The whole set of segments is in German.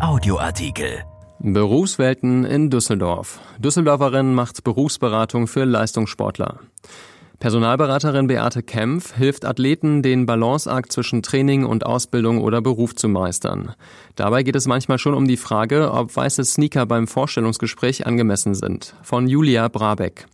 Audioartikel. Berufswelten in Düsseldorf. Düsseldorferin macht Berufsberatung für Leistungssportler. Personalberaterin Beate Kempf hilft Athleten, den Balanceakt zwischen Training und Ausbildung oder Beruf zu meistern. Dabei geht es manchmal schon um die Frage, ob weiße Sneaker beim Vorstellungsgespräch angemessen sind. Von Julia Brabeck.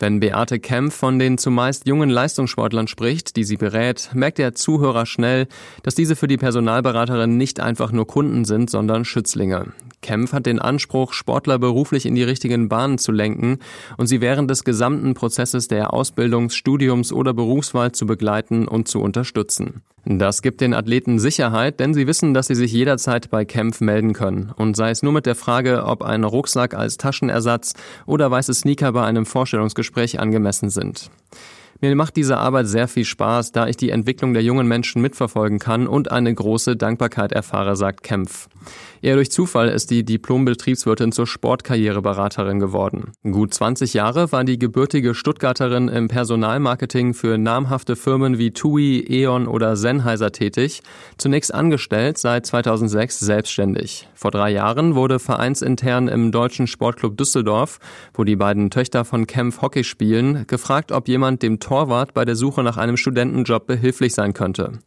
Wenn Beate Kempf von den zumeist jungen Leistungssportlern spricht, die sie berät, merkt der Zuhörer schnell, dass diese für die Personalberaterin nicht einfach nur Kunden sind, sondern Schützlinge. Kempf hat den Anspruch, Sportler beruflich in die richtigen Bahnen zu lenken und sie während des gesamten Prozesses der Ausbildungs-, Studiums- oder Berufswahl zu begleiten und zu unterstützen. Das gibt den Athleten Sicherheit, denn sie wissen, dass sie sich jederzeit bei Kempf melden können. Und sei es nur mit der Frage, ob ein Rucksack als Taschenersatz oder weiße Sneaker bei einem Vorstellungsgespräch angemessen sind. Mir macht diese Arbeit sehr viel Spaß, da ich die Entwicklung der jungen Menschen mitverfolgen kann und eine große Dankbarkeit erfahre, sagt Kempf. Eher durch Zufall ist die Diplom-Betriebswirtin zur Sportkarriereberaterin geworden. Gut 20 Jahre war die gebürtige Stuttgarterin im Personalmarketing für namhafte Firmen wie TUI, E.ON oder Sennheiser tätig, zunächst angestellt, seit 2006 selbstständig. Vor drei Jahren wurde vereinsintern im Deutschen Sportclub Düsseldorf, wo die beiden Töchter von Kempf Hockey spielen, gefragt, ob jemand dem Torwart bei der Suche nach einem Studentenjob behilflich sein könnte.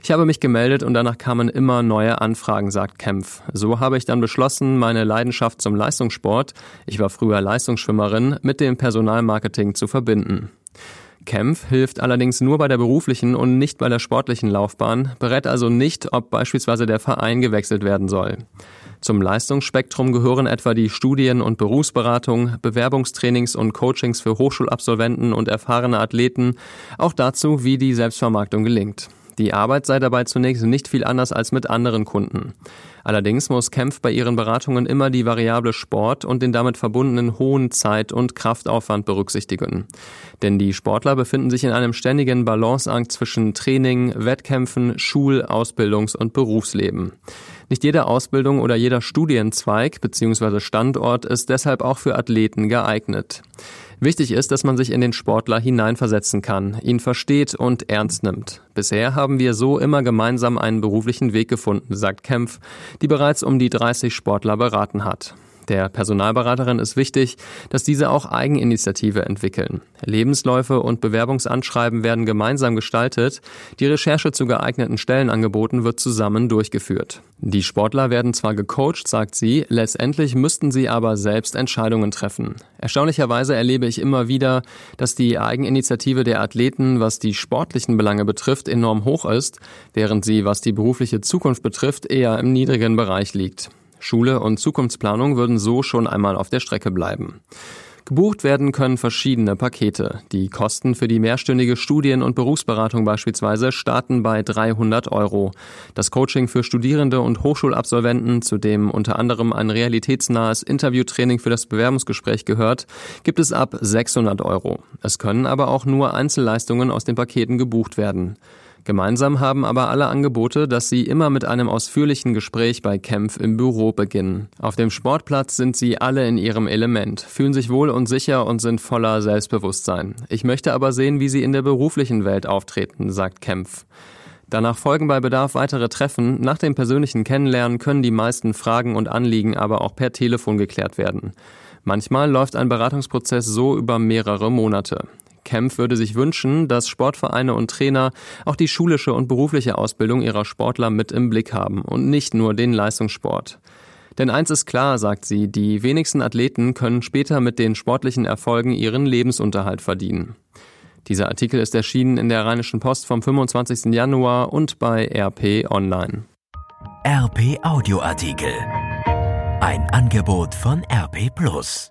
Ich habe mich gemeldet und danach kamen immer neue Anfragen, sagt Kempf. So habe ich dann beschlossen, meine Leidenschaft zum Leistungssport, ich war früher Leistungsschwimmerin, mit dem Personalmarketing zu verbinden. Kempf hilft allerdings nur bei der beruflichen und nicht bei der sportlichen Laufbahn, berät also nicht, ob beispielsweise der Verein gewechselt werden soll. Zum Leistungsspektrum gehören etwa die Studien- und Berufsberatung, Bewerbungstrainings und Coachings für Hochschulabsolventen und erfahrene Athleten, auch dazu, wie die Selbstvermarktung gelingt. Die Arbeit sei dabei zunächst nicht viel anders als mit anderen Kunden. Allerdings muss Kempf bei ihren Beratungen immer die Variable Sport und den damit verbundenen hohen Zeit- und Kraftaufwand berücksichtigen. Denn die Sportler befinden sich in einem ständigen Balanceakt zwischen Training, Wettkämpfen, Schul-, Ausbildungs- und Berufsleben. Nicht jede Ausbildung oder jeder Studienzweig bzw. Standort ist deshalb auch für Athleten geeignet. Wichtig ist, dass man sich in den Sportler hineinversetzen kann, ihn versteht und ernst nimmt. Bisher haben wir so immer gemeinsam einen beruflichen Weg gefunden, sagt Kempf, die bereits um die 30 Sportler beraten hat. Der Personalberaterin ist wichtig, dass diese auch Eigeninitiative entwickeln. Lebensläufe und Bewerbungsanschreiben werden gemeinsam gestaltet. Die Recherche zu geeigneten Stellenangeboten wird zusammen durchgeführt. Die Sportler werden zwar gecoacht, sagt sie, letztendlich müssten sie aber selbst Entscheidungen treffen. Erstaunlicherweise erlebe ich immer wieder, dass die Eigeninitiative der Athleten, was die sportlichen Belange betrifft, enorm hoch ist, während sie, was die berufliche Zukunft betrifft, eher im niedrigen Bereich liegt. Schule und Zukunftsplanung würden so schon einmal auf der Strecke bleiben. Gebucht werden können verschiedene Pakete. Die Kosten für die mehrstündige Studien- und Berufsberatung beispielsweise starten bei 300 Euro. Das Coaching für Studierende und Hochschulabsolventen, zu dem unter anderem ein realitätsnahes Interviewtraining für das Bewerbungsgespräch gehört, gibt es ab 600 Euro. Es können aber auch nur Einzelleistungen aus den Paketen gebucht werden. Gemeinsam haben aber alle Angebote, dass sie immer mit einem ausführlichen Gespräch bei Kempf im Büro beginnen. Auf dem Sportplatz sind sie alle in ihrem Element, fühlen sich wohl und sicher und sind voller Selbstbewusstsein. Ich möchte aber sehen, wie sie in der beruflichen Welt auftreten, sagt Kempf. Danach folgen bei Bedarf weitere Treffen. Nach dem persönlichen Kennenlernen können die meisten Fragen und Anliegen aber auch per Telefon geklärt werden. Manchmal läuft ein Beratungsprozess so über mehrere Monate. Kempf würde sich wünschen, dass Sportvereine und Trainer auch die schulische und berufliche Ausbildung ihrer Sportler mit im Blick haben und nicht nur den Leistungssport. Denn eins ist klar, sagt sie, die wenigsten Athleten können später mit den sportlichen Erfolgen ihren Lebensunterhalt verdienen. Dieser Artikel ist erschienen in der Rheinischen Post vom 25. Januar und bei RP Online. RP Audioartikel. Ein Angebot von RP Plus.